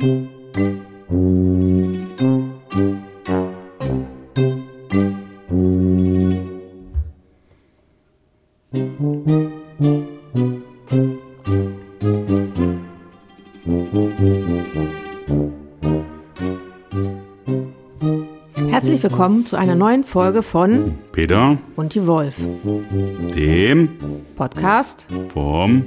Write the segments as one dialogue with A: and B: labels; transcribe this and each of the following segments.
A: Herzlich willkommen zu einer neuen Folge von
B: Peter,
A: Und die Wolf.
B: dem
A: Podcast
B: vom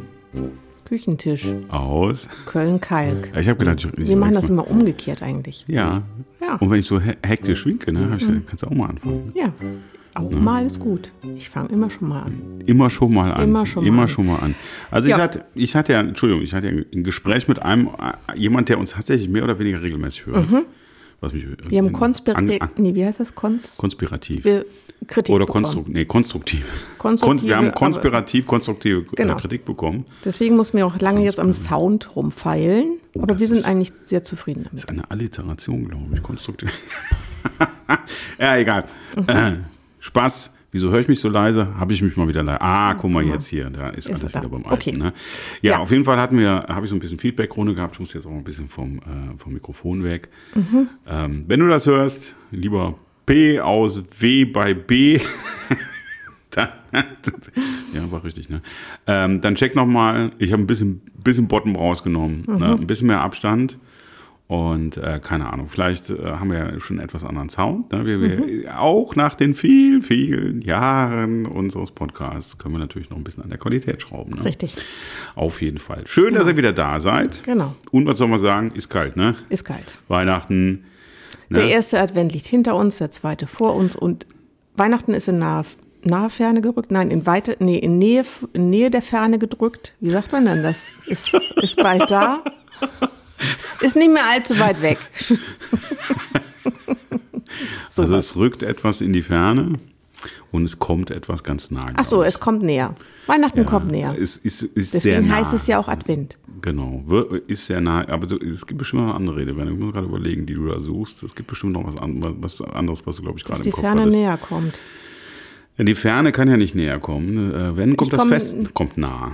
A: Küchentisch
B: aus.
A: Köln-Kalk.
B: Ich habe gedacht, ich,
A: Wir machen das immer umgekehrt eigentlich.
B: Ja.
A: Ja.
B: Und wenn ich so he- hektisch winke, ne, ich gedacht, kannst du auch mal anfangen.
A: Ja. Auch mal ist gut. Ich fange immer schon mal an.
B: Immer schon mal an.
A: Immer schon mal
B: Immer
A: an.
B: schon mal an. Also
A: Ja.
B: ich hatte, ich hatte ja, Entschuldigung, ich hatte ja ein Gespräch mit einem, äh, jemand, der uns tatsächlich mehr oder weniger regelmäßig hört. Was mich,
A: Mhm. Wir haben konspirativ. Nee, wie heißt das? Kons
B: konspirativ.
A: wir Kritik
B: Oder konstruktiv. Nee, konstruktiv.
A: Konstruktive,
B: wir haben
A: aber-
B: konspirativ konstruktive äh,
A: Genau.
B: Kritik bekommen.
A: Deswegen mussten wir auch lange jetzt am Sound rumfeilen. aber
B: Oh, das
A: wir sind
B: ist-
A: eigentlich sehr zufrieden damit.
B: Das ist eine Alliteration, glaube ich. Konstruktiv. ja, egal.
A: Mhm.
B: Äh, Spaß. Wieso höre ich mich so leise? Habe ich mich mal wieder leise. Ah, guck mal jetzt hier. Da ist, alles
A: er da.
B: wieder beim Alten.
A: Okay.
B: Ne? Ja,
A: Ja.
B: auf jeden Fall hatten wir, habe ich so ein bisschen Feedback-Runde gehabt. Ich muss jetzt auch ein bisschen vom, äh, vom Mikrofon weg.
A: Mhm.
B: Ähm, wenn du das hörst, lieber P aus W bei B. dann, ja, war richtig, ne? Ähm, dann check nochmal. Ich habe ein bisschen, bisschen Bottom rausgenommen.
A: Mhm.
B: Ne? Ein bisschen mehr Abstand. Und äh, keine Ahnung, vielleicht äh, haben wir ja schon einen etwas anderen Sound. Ne? Wir, wir,
A: Mhm.
B: Auch nach den vielen, vielen Jahren unseres Podcasts können wir natürlich noch ein bisschen an der Qualität schrauben. Ne?
A: Richtig.
B: Auf jeden Fall. Schön, dass ihr wieder da seid.
A: Genau.
B: Und was soll man sagen? Ist kalt, ne?
A: Ist kalt.
B: Weihnachten.
A: Der
B: Ne?
A: erste Advent liegt hinter uns, der zweite vor uns und Weihnachten ist in nahe, nahe Ferne gerückt. Nein, in weite, nee, in Nähe, in Nähe der Ferne gedrückt. Wie sagt man denn das? Ist, ist bald da. Ist nicht mehr allzu weit weg. so
B: Also
A: was.
B: es rückt etwas in die Ferne und es kommt etwas ganz nah.
A: Ach so, es kommt näher. Weihnachten kommt näher.
B: Es ist, ist
A: Deswegen
B: nah.
A: heißt es ja auch Advent.
B: Genau, wir- ist sehr nah. Aber es gibt bestimmt noch eine andere Rede. Ich muss gerade überlegen, die du da suchst. Es gibt bestimmt noch was, an, was anderes, was du, glaube ich,
A: Dass
B: gerade
A: die
B: im Kopf
A: Ferne
B: hattest.
A: näher kommt.
B: Ja, die Ferne kann ja nicht näher kommen. Äh, wenn, kommt
A: Ich
B: das
A: komm-
B: Fest kommt nah.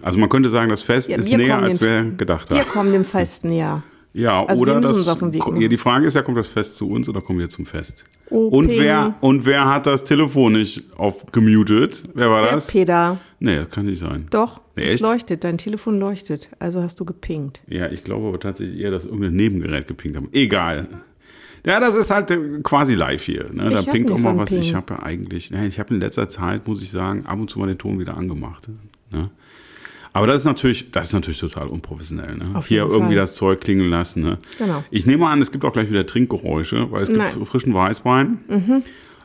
B: Also man könnte sagen, das Fest
A: Ja,
B: ist
A: wir
B: näher, als wir gedacht
A: Wir
B: haben.
A: kommen dem Fest näher.
B: Ja,
A: Also
B: oder das. ja, die Frage ist ja, kommt das Fest zu uns oder kommen wir zum Fest?
A: Oh,
B: und, wer, und wer hat das Telefon nicht auf gemutet? Wer war
A: Der
B: das?
A: Peter.
B: Nee, das kann nicht sein.
A: Doch,
B: Nee,
A: es
B: echt?
A: leuchtet, dein Telefon leuchtet. Also hast du gepinkt.
B: Ja, ich glaube aber tatsächlich eher, dass irgendein Nebengerät gepinkt haben. Egal. Ja, das ist halt äh, quasi live hier. Ne? Da pinkt auch
A: so
B: mal
A: einen
B: was.
A: Ping.
B: Ich habe ja eigentlich, ich habe in letzter Zeit, muss ich sagen, ab und zu mal den Ton wieder angemacht. Ne? Aber das ist natürlich, das ist natürlich total unprofessionell. Ne? Hier
A: jeden
B: irgendwie
A: Fall.
B: das Zeug klingen lassen. Ne?
A: Genau.
B: Ich nehme an, es gibt auch gleich wieder Trinkgeräusche, weil es gibt
A: Nein. Mhm.
B: frischen Weißwein.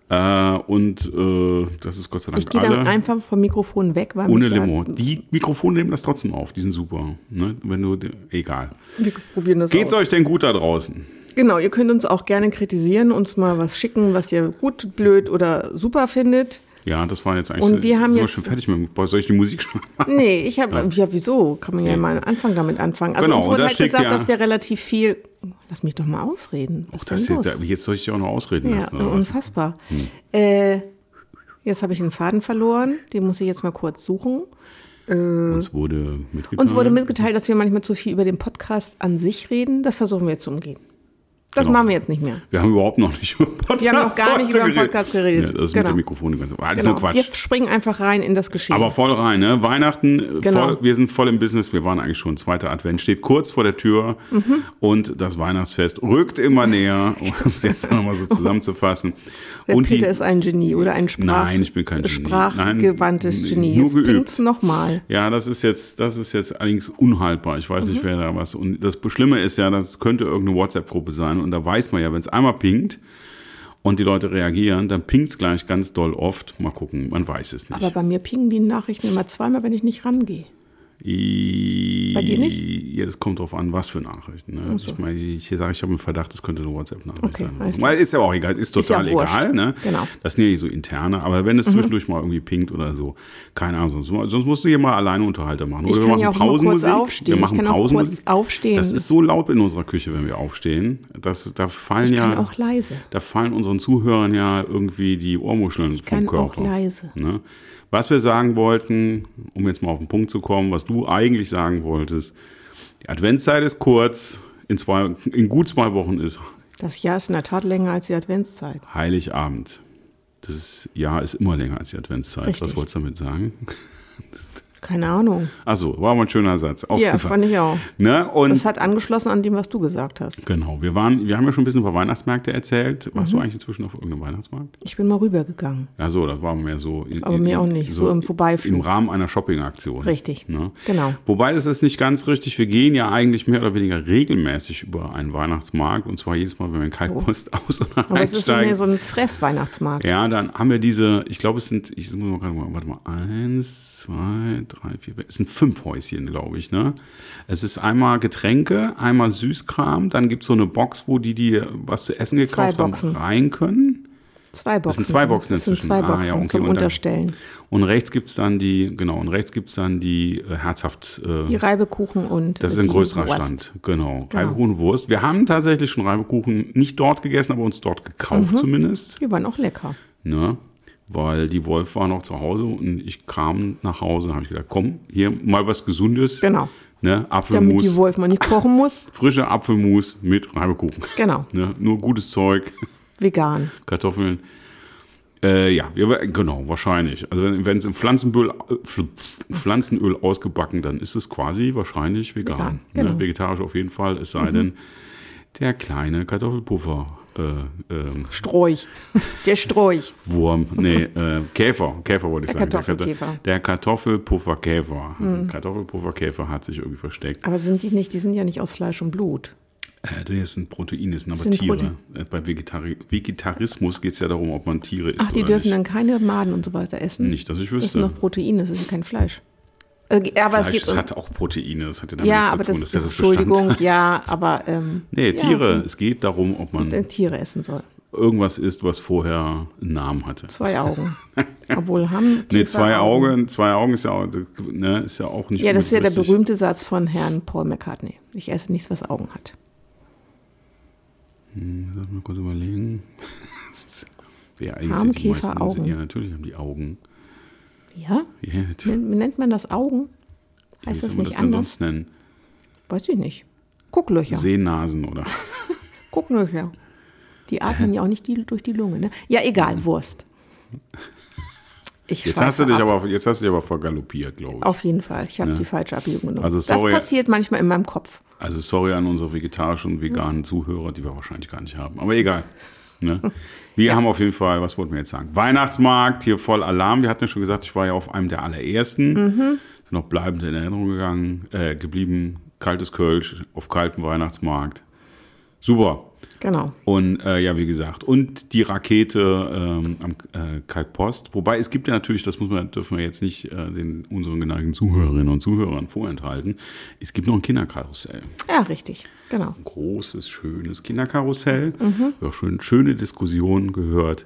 B: Äh, und äh, das ist Gott sei Dank
A: Ich gehe
B: alle.
A: dann einfach vom Mikrofon weg, weil
B: ohne Limo.
A: Halt,
B: Die Mikrofone nehmen das trotzdem auf, die sind super. Ne? Wenn du, egal.
A: wir probieren das
B: Geht's
A: aus.
B: euch denn gut da draußen?
A: Genau, ihr könnt uns auch gerne kritisieren, uns mal was schicken, was ihr gut, blöd oder super findet.
B: Ja, das war jetzt eigentlich.
A: Und wir haben jetzt-
B: schon fertig mit. Boah, Soll ich die Musik schon machen?
A: Nee, ich habe, ja. wieso? Kann man ja mal am Anfang damit anfangen. Also
B: Genau,
A: uns wurde halt gesagt,
B: ja-
A: dass wir relativ viel, lass mich doch mal ausreden. Was
B: Das jetzt, jetzt soll ich dich auch noch ausreden
A: Ja,
B: lassen. Oder was? Hm.
A: unfassbar. Äh, jetzt habe ich einen Faden verloren, den muss ich jetzt mal kurz suchen.
B: Uns wurde mitgeteilt.
A: Uns wurde mitgeteilt, dass wir manchmal zu viel über den Podcast an sich reden. Das versuchen wir jetzt zu umgehen. Das
B: Genau.
A: machen wir jetzt nicht mehr.
B: wir haben überhaupt noch nicht über Podcast
A: Wir haben noch gar nicht über den Podcast geredet.
B: Ja, das ist
A: Genau.
B: mit dem Mikrofon Alles
A: Genau.
B: nur Quatsch.
A: Wir springen einfach rein in das Geschehen.
B: Aber voll rein, ne? Weihnachten, äh,
A: Genau.
B: voll, wir sind voll im Business. Wir waren eigentlich schon. Zweiter Advent steht kurz vor der Tür.
A: Mhm.
B: Und das Weihnachtsfest rückt immer näher, um es jetzt nochmal so zusammenzufassen.
A: Der
B: und
A: Peter
B: die,
A: ist ein Genie oder ein Sprach
B: Nein, ich bin kein Genie.
A: sprachgewandtes
B: Nein,
A: Genie.
B: nur
A: Jetzt
B: geübt.
A: nochmal.
B: Ja, das ist jetzt, das ist jetzt allerdings unhaltbar. Ich weiß
A: Mhm.
B: nicht, wer da was. Und das Schlimme ist ja, das könnte irgendeine WhatsApp-Gruppe sein. Und da weiß man ja, wenn es einmal pinkt und die Leute reagieren, dann pinkt es gleich ganz doll oft. Mal gucken, man weiß es nicht.
A: Aber bei mir pingen die Nachrichten immer zweimal, wenn ich nicht rangehe. Bei dir nicht?
B: Ja, das kommt drauf an, was für Nachrichten. Ne?
A: Ach so.
B: Ich meine, ich sage, ich habe einen Verdacht, das könnte eine WhatsApp-Nachricht
A: Okay,
B: sein. Weil ist ja auch egal, ist
A: Ist ja
B: total egal. Ne?
A: Genau. Mhm.
B: Das sind ja nicht so interne, aber wenn es zwischendurch mal irgendwie pinkt oder so, keine Ahnung, sonst, sonst musst du hier mal alleine Unterhalter machen.
A: Ich
B: Oder
A: kann
B: wir
A: ja
B: machen
A: auch kurz
B: Pausenmusik.
A: aufstehen.
B: Wir
A: Ich
B: machen
A: kann auch
B: Pausenmusik.
A: kurz aufstehen.
B: Das ist so laut in unserer Küche, wenn wir aufstehen. Das, da fallen
A: Ich
B: ja,
A: kann auch leise.
B: da fallen unseren Zuhörern ja irgendwie die Ohrmuscheln
A: Ich
B: vom
A: kann auch
B: Körper.
A: leise.
B: Ne? Was wir sagen wollten, um jetzt mal auf den Punkt zu kommen, was du eigentlich sagen wolltest, die Adventszeit ist kurz, in, zwei, in gut zwei Wochen ist
A: Das Jahr ist in der Tat länger als die Adventszeit.
B: Heiligabend. Das Jahr ist immer länger als die Adventszeit.
A: Richtig.
B: Was wolltest du damit sagen?
A: Keine Ahnung.
B: Achso, war mal ein schöner Satz. Auf
A: Ja, fand ich auch.
B: Ne? Und
A: Das hat angeschlossen an dem, was du gesagt hast.
B: genau, wir waren, wir haben ja schon ein bisschen über Weihnachtsmärkte erzählt. Warst
A: Mhm.
B: du eigentlich inzwischen auf irgendeinem Weihnachtsmarkt?
A: Ich bin mal rübergegangen.
B: Ja, so, das war mehr so. In,
A: Aber
B: in,
A: mir auch nicht, so im Vorbeiflug.
B: Im Rahmen einer Shoppingaktion.
A: Richtig.
B: Ne?
A: Genau.
B: Wobei das ist nicht ganz richtig. Wir gehen ja eigentlich mehr oder weniger regelmäßig über einen Weihnachtsmarkt und zwar jedes Mal, wenn wir in Kaltpost aus- oder
A: Oh. Aber es ist so mehr so ein Fressweihnachtsmarkt.
B: Ja, dann haben wir diese, ich glaube, es sind, ich muss mal gerade mal, warte mal, eins, zwei, drei, vier, es sind fünf Häuschen, glaube ich, ne? Es ist einmal Getränke, einmal Süßkram, dann gibt es so eine Box, wo die, die was zu essen
A: Zwei
B: gekauft haben, rein können.
A: Zwei Boxen.
B: sind zwei Boxen
A: das sind
B: inzwischen.
A: zwei
B: Ah,
A: Boxen
B: ja, okay,
A: zum
B: und dann-
A: Unterstellen.
B: Und rechts gibt es dann die, genau, und rechts gibt es dann die äh, herzhaft, äh,
A: Die Reibekuchen und
B: das ist ein größerer
A: Wurst.
B: Stand, genau. Reibekuchen und Wurst. Wir haben tatsächlich schon Reibekuchen nicht dort gegessen, aber uns dort gekauft
A: Mhm.
B: zumindest.
A: Die waren auch lecker.
B: ne? Weil die Wolf war noch zu Hause und ich kam nach Hause und habe ich gedacht, komm, hier mal was Gesundes.
A: Genau.
B: Ne?
A: Damit die
B: Apfelmus,
A: Wolf mal nicht kochen muss.
B: frische Apfelmus mit Reibekuchen.
A: Genau.
B: Ne? Nur gutes Zeug,
A: Vegan.
B: Kartoffeln. Äh, ja, wir, genau, wahrscheinlich. Also wenn es im Pflanzenöl, äh, Pfl- Pflanzenöl ausgebacken, dann ist es quasi wahrscheinlich vegan.
A: Vegan, genau.
B: ne? Vegetarisch auf jeden Fall, es sei denn, der kleine Kartoffelpuffer. Äh, ähm,
A: Sträuch. Der Sträuch.
B: Wurm, nee, äh, Käfer, Käfer wollte ich
A: Der
B: sagen.
A: Kartoffelkäfer.
B: Der Kartoffelpufferkäfer. Kartoffelpufferkäfer hat sich irgendwie versteckt.
A: Aber sind die nicht, die sind ja nicht aus Fleisch und Blut.
B: Äh, das sind Proteine, das sind aber
A: Sind
B: Tiere.
A: Prote-
B: Äh, Bei Vegetari Vegetarismus geht es ja darum, ob man Tiere isst
A: Ach, die dürfen
B: nicht.
A: dann keine Maden und so weiter essen.
B: Nicht, dass ich
A: Das
B: wüsste.
A: sind noch Proteine, das ist ja kein Fleisch. Ja, aber es
B: Fleisch
A: geht um,
B: hat auch Proteine, das hat ja damit
A: Ja, aber
B: zu tun.
A: das,
B: Das ist ja
A: Entschuldigung,
B: Bestand.
A: ja, aber ähm,
B: Nee,
A: ja,
B: Tiere.
A: okay.
B: Es geht darum, ob man
A: Äh, Tiere essen soll.
B: irgendwas isst, was vorher einen Namen hatte.
A: Zwei Augen. Obwohl haben
B: Nee, zwei Augen, zwei Augen ist ja, auch- ne, ist ja auch nicht
A: Ja, das ist ja der berühmte Satz von Herrn Paul McCartney. Ich esse nichts, was Augen hat.
B: Lass mal kurz überlegen. ja,
A: Haben Käfer Augen?
B: Ja, natürlich haben die Augen.
A: Ja?
B: Ja.
A: Nennt, man das Augen?
B: Wie
A: Heißt
B: soll
A: das nicht
B: das denn
A: anders?
B: sonst nennen?
A: Weiß ich nicht. Gucklöcher.
B: Sehnasen oder?
A: Gucklöcher. Die atmen ja auch nicht die, durch die Lunge. Ne? Ja, egal, Wurst. Ich
B: Jetzt hast, du dich
A: ab.
B: aber, jetzt hast du dich aber vergaloppiert, glaube ich.
A: Auf jeden Fall. Ich habe
B: Ja.
A: die falsche Abbiegung genommen.
B: Also sorry.
A: das passiert manchmal in meinem Kopf.
B: Also sorry an unsere vegetarischen und veganen Zuhörer, die wir wahrscheinlich gar nicht haben. Aber egal. Ne? Wir haben auf jeden Fall, was wollten wir jetzt sagen? Weihnachtsmarkt, hier voll Alarm. Wir hatten ja schon gesagt, ich war ja auf einem der allerersten.
A: Mhm.
B: Sind noch bleibend in Erinnerung gegangen, äh, geblieben. Kaltes Kölsch auf kaltem Weihnachtsmarkt. Super.
A: Genau.
B: Und äh, ja, wie gesagt, und die Rakete ähm, am äh, Kalkpost. Wobei es gibt ja natürlich, das muss man, dürfen wir jetzt nicht äh, den unseren geneigten Zuhörerinnen und Zuhörern vorenthalten. Es gibt noch ein Kinderkarussell.
A: Ja, richtig. Genau.
B: Ein großes, schönes Kinderkarussell. Ja, schön, schöne Diskussionen gehört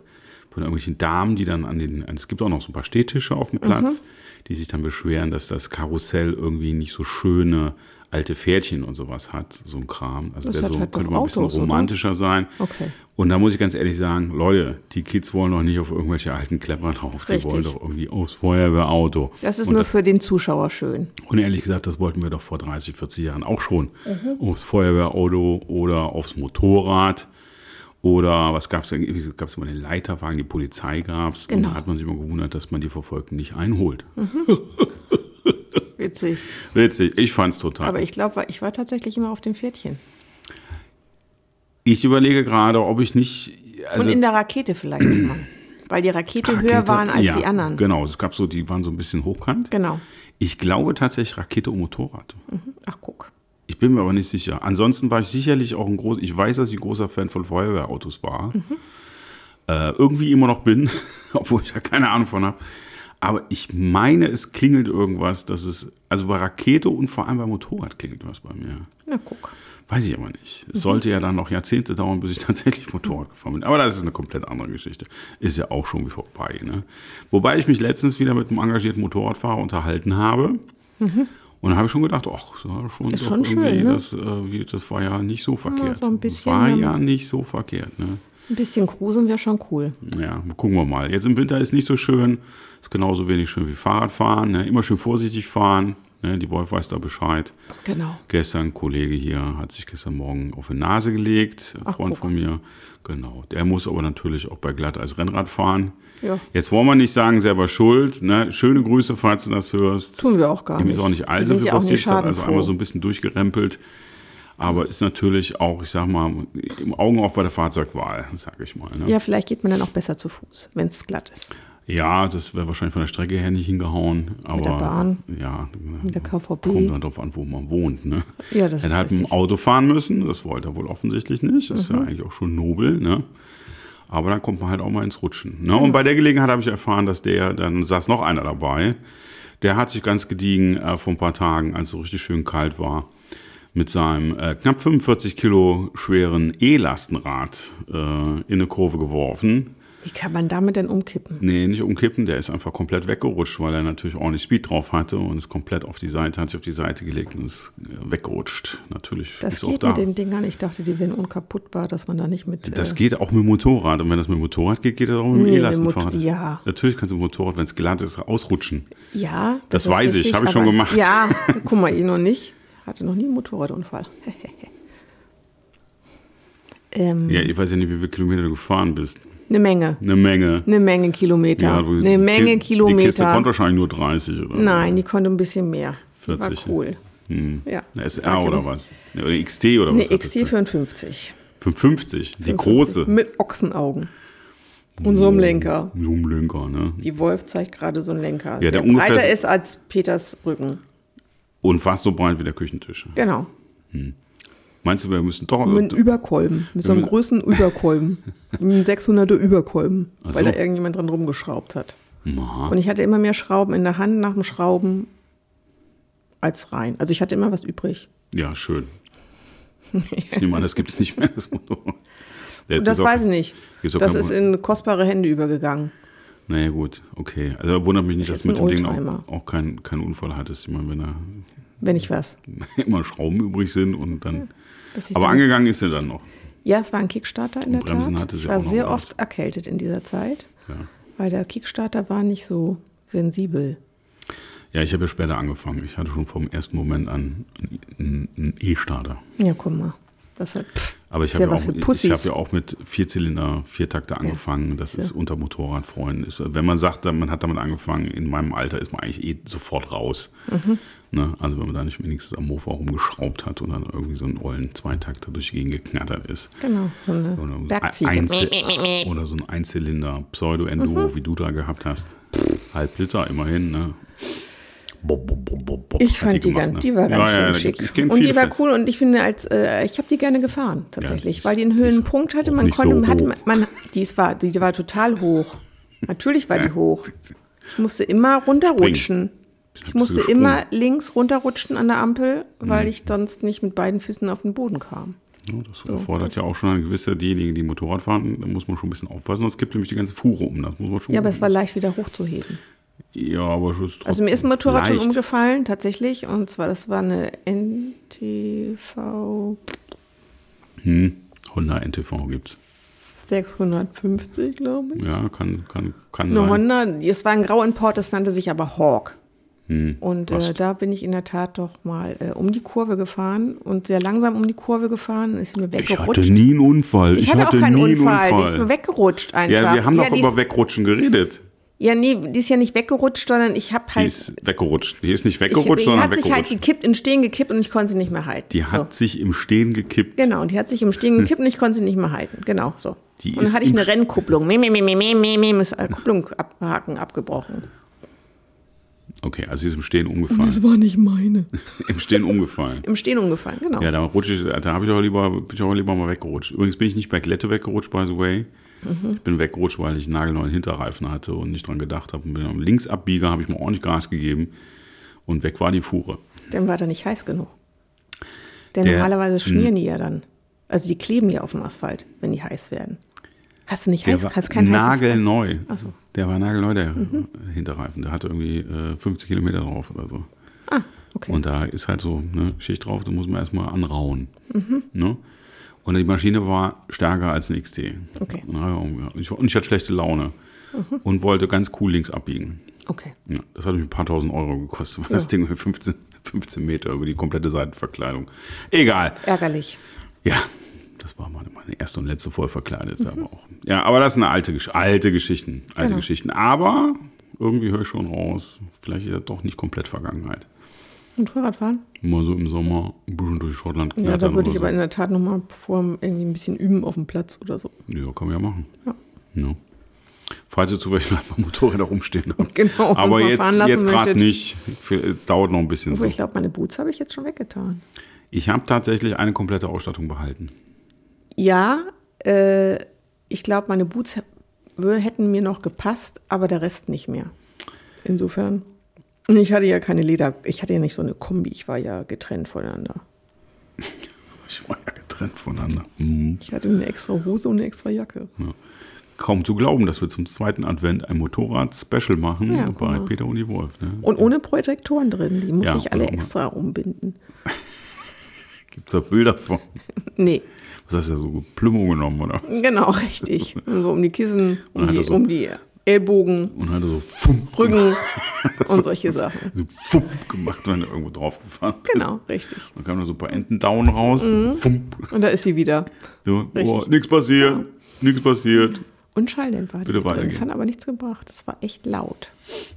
B: von irgendwelchen Damen, die dann an den, es gibt auch noch so ein paar Stehtische auf dem Platz, die sich dann beschweren, dass das Karussell irgendwie nicht so schöne alte Pferdchen und sowas hat, so ein Kram. Also
A: Das
B: der so,
A: halt
B: könnte mal ein bisschen
A: Autos, oder?
B: romantischer sein.
A: Okay.
B: Und da muss ich ganz ehrlich sagen, Leute, die Kids wollen doch nicht auf irgendwelche alten Klepper drauf. Die
A: Richtig.
B: wollen doch irgendwie aufs Feuerwehrauto.
A: Das ist
B: und
A: nur für den Zuschauer schön.
B: und ehrlich gesagt, das wollten wir doch vor 30, 40 Jahren auch schon.
A: Mhm.
B: Aufs Feuerwehrauto oder aufs Motorrad. Oder was gab es denn? Gab es immer den Leiterwagen, die Polizei gab es. Und
A: Genau.
B: da hat man sich immer gewundert, dass man die Verfolgten nicht einholt.
A: Witzig.
B: Witzig, ich fand's total.
A: Aber ich glaube, ich war tatsächlich immer auf dem Pferdchen.
B: ich überlege gerade, ob ich nicht. Also,
A: Und in der Rakete vielleicht. Weil die Rakete, höher
B: Rakete-
A: waren als
B: ja,
A: die anderen.
B: Genau, es gab so, die waren so ein bisschen hochkant.
A: Genau.
B: Ich glaube tatsächlich Rakete und Motorrad.
A: Ach, guck.
B: Ich bin mir aber nicht sicher. Ansonsten war ich sicherlich auch ein groß. Ich weiß, dass ich ein großer Fan von Feuerwehrautos war. Äh, irgendwie immer noch bin, obwohl ich da keine Ahnung von habe. Aber ich meine, es klingelt irgendwas, dass es. Also bei Rakete und vor allem bei Motorrad klingelt was bei mir.
A: Na, guck.
B: Weiß ich aber nicht. Es sollte ja dann noch Jahrzehnte dauern, bis ich tatsächlich Motorrad gefahren bin. Aber das ist eine komplett andere Geschichte. Ist ja auch schon wie vorbei. Ne? Wobei ich mich letztens wieder mit einem engagierten Motorradfahrer unterhalten habe. Und da habe ich schon gedacht, ach, das war schon,
A: Ist schon
B: irgendwie,
A: schön, ne?
B: das, äh, das war ja nicht so verkehrt.
A: so ein bisschen
B: war
A: damit-
B: ja nicht so verkehrt. Ne?
A: Ein bisschen cruisen wäre schon cool.
B: Ja, gucken wir mal. Jetzt im Winter ist nicht so schön. Ist genauso wenig schön wie Fahrradfahren. Ne? Immer schön vorsichtig fahren. Ne? Die Wolf weiß da Bescheid.
A: Genau.
B: Gestern ein Kollege hier hat sich gestern Morgen auf die Nase gelegt, ein
A: Ach,
B: Freund
A: guck.
B: von mir. Genau. Der muss aber natürlich auch bei Glatt als Rennrad fahren.
A: Ja.
B: Jetzt wollen wir nicht sagen, selber schuld. Ne? Schöne Grüße, falls du das hörst.
A: Tun wir auch gar
B: Ihm
A: nicht.
B: ist auch nicht allzu viel passiert, hat also einmal so ein bisschen durchgerempelt. Aber ist natürlich auch, ich sag mal, im Augen auf bei der Fahrzeugwahl, sag ich mal. Ne?
A: Ja, vielleicht geht man dann auch besser zu Fuß, wenn es glatt ist.
B: Ja, das wäre wahrscheinlich von der Strecke her nicht hingehauen. Aber,
A: der Bahn.
B: Ja,
A: Mit der KVB.
B: kommt dann darauf an, wo man wohnt. Ne?
A: Ja, das
B: er
A: ist
B: hat mit dem. Auto fahren müssen, das wollte er wohl offensichtlich nicht. Das ist
A: Mhm.
B: ja eigentlich auch schon nobel. Ne? Aber dann kommt man halt auch mal ins Rutschen. Ne? Und bei der Gelegenheit habe ich erfahren, dass der, dann saß noch einer dabei, der hat sich ganz gediegen äh, vor ein paar Tagen, als es so richtig schön kalt war, mit seinem äh, knapp 45 Kilo schweren E-Lastenrad äh, in eine Kurve geworfen.
A: Wie kann man damit denn umkippen?
B: Nee, nicht umkippen, der ist einfach komplett weggerutscht, weil er natürlich ordentlich Speed drauf hatte und ist komplett auf die Seite, hat sich auf die Seite gelegt und ist äh, weggerutscht. Natürlich
A: Das
B: ist auch
A: geht
B: da.
A: mit den Dingern. Ich dachte, die wären unkaputtbar, dass man da nicht mit.
B: das
A: äh,
B: geht auch mit dem Motorrad. Und wenn das mit dem Motorrad geht, geht das auch mit dem
A: Nee,
B: E-Lastenfahrrad.
A: ja.
B: Natürlich kannst du mit dem Motorrad, wenn es glatt ist, ausrutschen.
A: ja,
B: Das
A: ist
B: weiß ich, habe ich schon gemacht.
A: Ja, guck mal, ich noch nicht. Hatte noch nie einen Motorradunfall. ähm,
B: Ja, ich weiß ja nicht, wie viele Kilometer du gefahren bist.
A: Eine Menge.
B: Eine Menge.
A: Eine Menge Kilometer.
B: Ja, du-
A: eine Menge
B: die, Die Kiste
A: Kilometer.
B: konnte wahrscheinlich nur 30 oder.
A: Nein, die konnte ein bisschen mehr. Die
B: 40.
A: War cool.
B: Hm.
A: Ja.
B: Eine SR oder was? Ja, Oder XT oder was?
A: Eine
B: du?
A: XT55.
B: 55, die große.
A: Mit Ochsenaugen. Und so einem Lenker.
B: So ein Lenker, ne?
A: Die Wolf zeigt gerade so einen Lenker,
B: der
A: der,
B: ungefähr-
A: breiter ist als Peters Rücken.
B: Und fast so breit wie der Küchentisch.
A: Genau.
B: Meinst du, wir müssen doch.
A: Mit einem Überkolben. Mit so einem größten Überkolben. Mit einem 600er Überkolben.
B: Ach
A: Weil
B: so.
A: da irgendjemand dran rumgeschraubt hat.
B: Aha.
A: Und ich hatte immer mehr Schrauben in der Hand nach dem Schrauben als rein. Also ich hatte immer was übrig.
B: Ja, schön. Ich nehme an, das gibt es nicht mehr, das. Jetzt
A: Das
B: auch-
A: weiß ich nicht. Das ist in kostbare Hände übergegangen.
B: Naja, gut, okay. Also wundert mich nicht,
A: Das
B: dass du mit dem Ding auch, auch keinen kein Unfall hattest. Ich meine, wenn da
A: Wenn ich was.
B: immer Schrauben übrig sind und dann. Aber angegangen ist er dann noch.
A: Ja, es war ein Kickstarter in der
B: Bremsen
A: Tat.
B: hatte sie
A: Ich war
B: auch noch
A: sehr
B: alles.
A: oft erkältet in dieser Zeit,
B: Ja,
A: weil der Kickstarter war nicht so sensibel.
B: ja ich habe ja später angefangen. Ich hatte schon vom ersten Moment an einen E-Starter.
A: Ja, guck mal. Das hat, pff,
B: Aber ich habe
A: ja
B: ja,
A: was
B: auch- ich hab ja auch mit Vierzylinder, Viertakter angefangen. Das ist unter Motorradfreunden. Ist, wenn man sagt, man hat damit angefangen, in meinem Alter ist man eigentlich eh sofort raus.
A: Mhm.
B: Ne? Also wenn man da nicht wenigstens am Mofa rumgeschraubt hat und dann irgendwie so einen ollen Zweitakter durch die Gegend geknattert ist.
A: genau, so eine
B: Oder, so
A: Bergziege.
B: Einzel oder so ein Einzylinder Pseudo-Enduro,
A: Mhm.
B: wie du da gehabt hast. Halb Liter immerhin. Ne? Bob, bob, bob,
A: Ich fand die,
B: gemacht,
A: ganz,
B: ne?
A: die war ganz
B: ja,
A: schön
B: ja,
A: schick. und die war cool und ich finde, als äh, ich habe die gerne gefahren
B: die
A: tatsächlich,
B: ist-
A: weil die einen
B: die
A: Höhenpunkt hatte. Man
B: nicht so
A: konnte, hatte,
B: hoch.
A: man, die ist, war, die war total hoch. Natürlich war die hoch. Ich musste immer runterrutschen. Ich musste immer links runterrutschen an der Ampel, weil
B: Mhm.
A: ich sonst nicht mit beiden Füßen auf den Boden kam.
B: Ja, das erfordert ja auch schon eine gewisse, diejenigen, die Motorrad fahren, da muss man schon ein bisschen aufpassen, sonst kippt nämlich die ganze Fuhre um. Das muss man schon.
A: Ja, aber es war leicht wieder hochzuheben.
B: Ja, aber es ist
A: Also mir ist ein Motorrad
B: leicht.
A: schon umgefallen, tatsächlich. Und zwar, das war eine NTV
B: Hm, Honda NTV gibt's.
A: 650, glaube ich.
B: Ja, kann, kann, kann
A: Eine
B: sein.
A: Honda, es war ein Grauimport, das nannte sich aber Hawk.
B: Hm,
A: Und äh, da bin ich in der Tat doch mal äh, um die Kurve gefahren und sehr langsam um die Kurve gefahren, ist mir
B: ich
A: weggerutscht.
B: hatte nie einen Unfall.
A: Ich hatte auch keinen
B: einen
A: Unfall, die ist mir weggerutscht einfach.
B: Ja, wir haben doch
A: die
B: über Wegrutschen geredet.
A: Ja, nee, die ist ja nicht weggerutscht, sondern ich habe
B: Die
A: halt.
B: ist weggerutscht. Die ist nicht
A: ich,
B: weggerutscht,
A: die
B: sondern
A: hat sich halt
B: weggerutscht.
A: gekippt, in Stehen gekippt und ich konnte sie nicht mehr halten.
B: die
A: so.
B: hat sich im Stehen gekippt.
A: Genau, die hat sich im Stehen gekippt und ich konnte sie nicht mehr halten. Genau, so.
B: Die
A: und dann hatte ich
B: im
A: eine Rennkupplung. Meh, meh, meh, meh, meh, meh, meh, ist äh, Kupplung abhaken, abgebrochen.
B: Okay, also sie ist im Stehen umgefallen.
A: war nicht meine.
B: Im Stehen umgefallen.
A: Im Stehen umgefallen, genau.
B: Ja, da rutsche ich, da habe ich auch lieber, bin ich auch lieber mal weggerutscht. Übrigens bin ich nicht bei Glätte weggerutscht, by the way.
A: Mhm.
B: Ich bin weggerutscht, weil ich einen nagelneuen Hinterreifen hatte und nicht dran gedacht habe. Und bin am Linksabbieger, habe ich mir ordentlich Gas gegeben und weg war die Fuhre.
A: Dann war der nicht heiß genug. Denn
B: Der- hm.
A: normalerweise schmieren die ja dann. Also die kleben ja auf dem Asphalt, wenn die heiß werden. Hast du nicht
B: Der
A: heiß? Hast kein
B: nagelneu.
A: Ach so. Mhm.
B: Der war nagelneu, der Hinterreifen. Der hatte irgendwie äh, 50 Kilometer drauf oder so.
A: Ah, okay.
B: Und da ist halt so ne, Schicht drauf, da muss man erstmal anrauen.
A: Mhm.
B: Ne? Und die Maschine war stärker als eine XT.
A: Okay. Mhm.
B: Ja, und ich, und ich hatte schlechte Laune und wollte ganz cool links abbiegen.
A: okay.
B: Ja, das hat mich ein paar tausend Euro gekostet, weil das Ding 15, 15 Meter über die komplette Seitenverkleidung. Egal.
A: Ärgerlich.
B: Ja, das war meine, meine erste und letzte voll verkleidete, aber auch. Ja, aber das sind alte, alte Geschichten. Alte
A: Genau.
B: Geschichten. Aber irgendwie höre ich schon raus, vielleicht ist das doch nicht komplett Vergangenheit.
A: Motorradfahren?
B: Mal so im Sommer ein bisschen durch Schottland
A: Ja, da würde ich aber in der Tat nochmal vor irgendwie ein bisschen üben auf dem Platz oder so.
B: so. Ja, kann man ja machen.
A: Ja.
B: Ja. Falls ihr zufällig einfach Motorräder rumstehen habt.
A: Genau,
B: Aber jetzt,
A: fahren
B: jetzt gerade nicht. Es dauert noch ein bisschen
A: Obwohl,
B: so.
A: ich glaube, meine Boots habe ich jetzt schon weggetan.
B: Ich habe tatsächlich eine komplette Ausstattung behalten.
A: Ja, äh, ich glaube, meine Boots hätten mir noch gepasst, aber der Rest nicht mehr. Insofern. Ich hatte ja keine Leder, ich hatte ja nicht so eine Kombi, ich war ja getrennt voneinander.
B: Ich war ja getrennt voneinander. Mhm.
A: Ich hatte eine extra Hose und eine extra Jacke.
B: Kaum zu glauben, dass wir zum zweiten Advent ein Motorrad-Special machen
A: Ja,
B: bei
A: mal.
B: Peter und die Wolf. Ne?
A: Und ohne Protektoren drin, die muss
B: Ja,
A: ich alle
B: mal-
A: extra umbinden.
B: Gibt es da Bilder von?
A: Nee,
B: Was hast du da so Plümmung genommen oder was?
A: genau, richtig. So um die Kissen, um die,
B: so-
A: um die Ellbogen,
B: Und hat so Fump,
A: Rücken und solche Sachen.
B: so Fump gemacht, wenn du irgendwo draufgefahren bist.
A: Genau, richtig.
B: Dann kamen da so ein paar Enten down raus. Fump.
A: Und da ist sie wieder.
B: So,
A: Richtig.
B: nichts passiert, nichts passiert.
A: Und Schalldämpfer.
B: Bitte weitergehen.
A: Das hat aber nichts gebracht. Das war echt laut.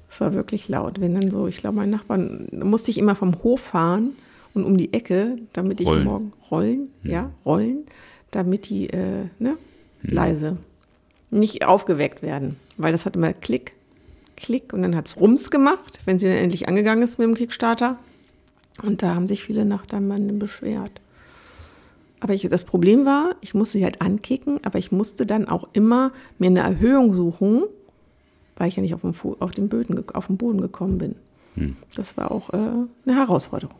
A: Das war wirklich laut. Wenn dann so, ich glaube, mein Nachbarn, musste ich immer vom Hof fahren und um die Ecke, damit ich
B: Rollen.
A: morgen rollen, ja, rollen, damit die äh, ne, leise nicht aufgeweckt werden. Weil das hat immer Klick, Klick und dann hat es Rums gemacht, wenn sie dann endlich angegangen ist mit dem Kickstarter. Und da haben sich viele Nachbarn beschwert. Aber ich, das Problem war, ich musste sie halt ankicken, aber ich musste dann auch immer mir eine Erhöhung suchen, weil ich ja nicht auf dem, auf den, Böden, auf den Boden gekommen bin.
B: Hm.
A: Das war auch äh, eine Herausforderung.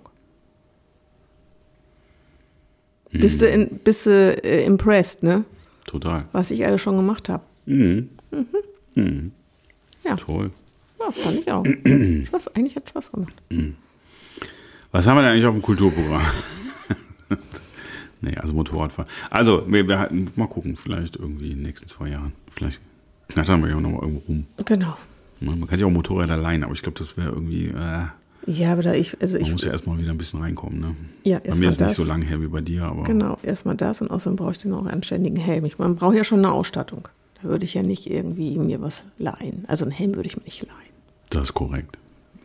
B: Hm.
A: Bist du, in, bist du äh, impressed, ne?
B: Total.
A: Was ich alles schon gemacht habe.
B: Mhm.
A: Ja,
B: Toll.
A: ja, fand ich auch. Spaß, eigentlich hat Spaß gemacht.
B: Was haben wir denn eigentlich auf dem Kulturprogramm? nee, also Motorradfahren. Also, wir, wir hatten, mal gucken, vielleicht irgendwie in den nächsten zwei Jahren. Vielleicht knattern wir ja noch mal irgendwo rum.
A: Genau.
B: Man man kann sich auch Motorräder leihen, aber ich glaube, das wäre irgendwie, äh,
A: Ja, aber da ich, also
B: man
A: ich,
B: muss ja erstmal wieder ein bisschen reinkommen. Ne?
A: Ja,
B: Bei
A: erst
B: mir ist nicht
A: das.
B: so lang her wie bei dir, aber
A: genau, erstmal das und außerdem brauche ich dann auch einen anständigen Helm. Ich, man braucht ja schon eine Ausstattung. Da würde ich ja nicht irgendwie mir was leihen. Also einen Helm würde ich mir nicht leihen.
B: das ist korrekt.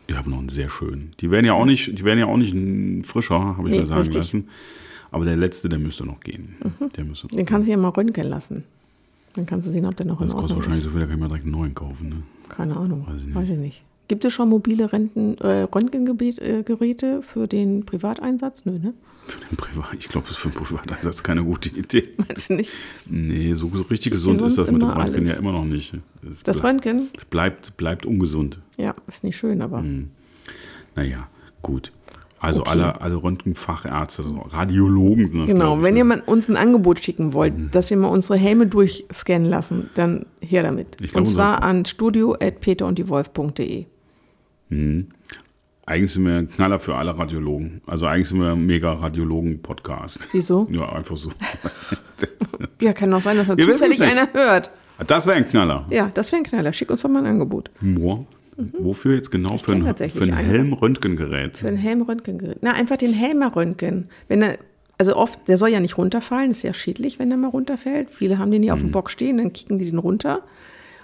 B: Ich habe noch einen sehr schönen. Die werden ja auch nicht, die werden ja auch nicht frischer, habe ich
A: Nee,
B: mir sagen
A: richtig. Mhm.
B: lassen. Aber der letzte, der müsste noch gehen. Der müsste
A: Den kannst du ja mal röntgen lassen. Dann kannst du sehen, ob der noch in
B: Das kostet
A: Ordnung
B: wahrscheinlich
A: ist.
B: so viel, da kann ich mir direkt einen neuen kaufen. Ne?
A: Keine Ahnung.
B: Weiß ich nicht.
A: Weiß ich nicht. Gibt es schon mobile Renten, äh, Röntgengeräte für den Privateinsatz? Nö, ne?
B: Für den Privat, ich glaube, das ist für den Privateinsatz keine gute Idee.
A: Meinst du nicht?
B: Nee, so, so richtig gesund ist das mit dem Röntgen
A: alles.
B: ja immer noch nicht. Es
A: Das
B: ble-
A: Röntgen?
B: bleibt, bleibt ungesund.
A: Ja, ist nicht schön, aber.
B: Naja, gut. Also
A: Okay.
B: alle, alle Röntgenfachärzte, Radiologen sind das,
A: Genau, wenn
B: ne?
A: ihr mal uns ein Angebot schicken wollt, dass wir mal unsere Helme durchscannen lassen, dann her damit.
B: Ich glaub,
A: Und zwar an studio.peterunddiewolf.de.
B: Eigentlich sind wir ein Knaller für alle Radiologen. Also eigentlich sind wir ein mega Radiologen-Podcast.
A: Wieso?
B: Ja, einfach so.
A: Ja, kann doch sein, dass
B: wissen's
A: zufällig
B: nicht.
A: einer hört.
B: Das wäre ein Knaller.
A: Ja, das wäre ein Knaller. Schick uns doch mal ein Angebot.
B: Moor. Wofür jetzt genau? Für
A: kenn
B: ein, für ein. Helm-Röntgengerät.
A: Für ein Helm-Röntgengerät. Na, einfach den Helm mal röntgen. Wenn er, also oft, der soll ja nicht runterfallen, ist ja schädlich, wenn der mal runterfällt. Viele haben den hier
B: Mhm.
A: auf dem Bock stehen, dann kicken die den runter.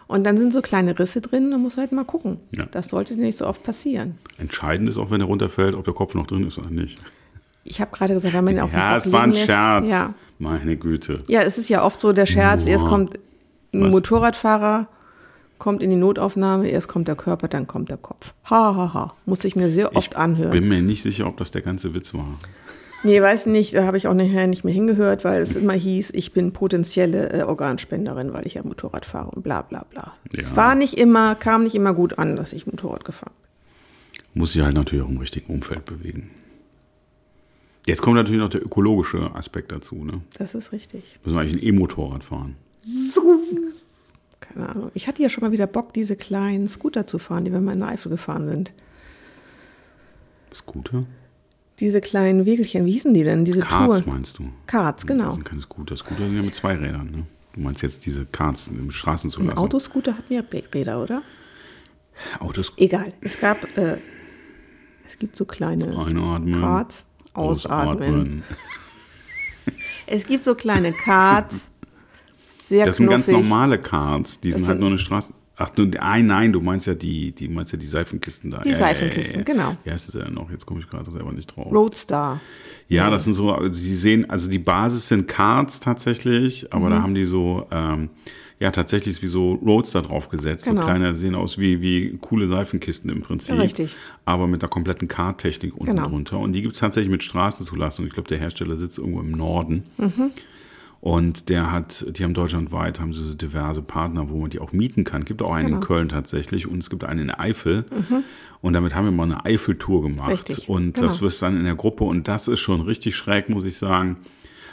A: Und dann sind so kleine Risse drin, dann muss halt mal gucken.
B: Ja.
A: Das sollte nicht so oft passieren.
B: Entscheidend ist auch, wenn er runterfällt, ob der Kopf noch drin ist oder nicht.
A: Ich habe gerade gesagt, wenn man ihn auf dem
B: Ja,
A: Bock
B: es war ein
A: lässt-
B: Scherz.
A: Ja.
B: Meine Güte.
A: ja, es ist ja oft so der Scherz, erst
B: Boah.
A: kommt ein
B: Was?
A: Motorradfahrer, kommt in die Notaufnahme, erst kommt der Körper, dann kommt der Kopf. Ha, ha, ha. Muss ich mir sehr oft
B: ich
A: anhören.
B: bin mir nicht sicher, ob das der ganze Witz war.
A: Nee, weiß nicht, da habe ich auch nachher nicht mehr hingehört, weil es immer hieß, ich bin potenzielle äh, Organspenderin, weil ich ja Motorrad fahre und bla bla bla. Es
B: Ja.
A: war nicht immer, kam nicht immer gut an, dass ich Motorrad gefahren bin.
B: Muss sich halt natürlich auch im richtigen Umfeld bewegen. Jetzt kommt natürlich noch der ökologische Aspekt dazu. Ne?
A: Das ist richtig.
B: Müssen wir eigentlich ein E-Motorrad fahren.
A: Keine Ahnung. Ich hatte ja schon mal wieder Bock, diese kleinen Scooter zu fahren, die wir mal in der Eifel gefahren sind.
B: Scooter?
A: Diese kleinen Wegelchen, wie hießen die denn? Diese
B: Karts
A: Tour.
B: meinst du?
A: Karts,
B: Das
A: genau.
B: sind keine Scooter. Scooter sind ja mit zwei Rädern. Ne? Du meinst jetzt diese Karts im
A: Ein
B: Straßenzulassung.
A: Autoscooter hatten ja Räder, oder?
B: Autos.
A: Egal. Es gab äh, Es gibt so kleine
B: Einatmen.
A: Karts. Ausatmen. Es gibt so kleine Karts. Sehr
B: Das sind
A: knuffig.
B: ganz normale Cards. Die sind
A: Das
B: halt
A: sind-
B: nur eine Straße. Ach du, nein, nein, du meinst ja die, die meinst ja die Seifenkisten da.
A: Die Seifenkisten, genau.
B: Wie heißt das denn noch? Jetzt komme ich gerade selber nicht drauf.
A: Roadstar.
B: Ja, das sind so, also sie sehen, also die Basis sind Cards tatsächlich, aber
A: Mhm.
B: da haben die so, ähm, ja, tatsächlich wie so Roadster draufgesetzt.
A: Genau.
B: So kleine, sehen aus wie, wie coole Seifenkisten im Prinzip.
A: Ja, richtig.
B: Aber mit der kompletten Card-Technik unten
A: Genau.
B: drunter. Und die gibt es tatsächlich mit Straßenzulassung. Ich glaube, der Hersteller sitzt irgendwo im Norden.
A: Mhm.
B: Und der hat, die haben deutschlandweit, haben sie so diverse Partner, wo man die auch mieten kann. Gibt auch einen in
A: Genau. Mhm.
B: Köln tatsächlich und es gibt einen in Eifel. Und damit haben wir mal eine Eifel-Tour gemacht.
A: Richtig,
B: Und
A: genau.
B: das wirst dann in der Gruppe und das ist schon richtig schräg, muss ich sagen.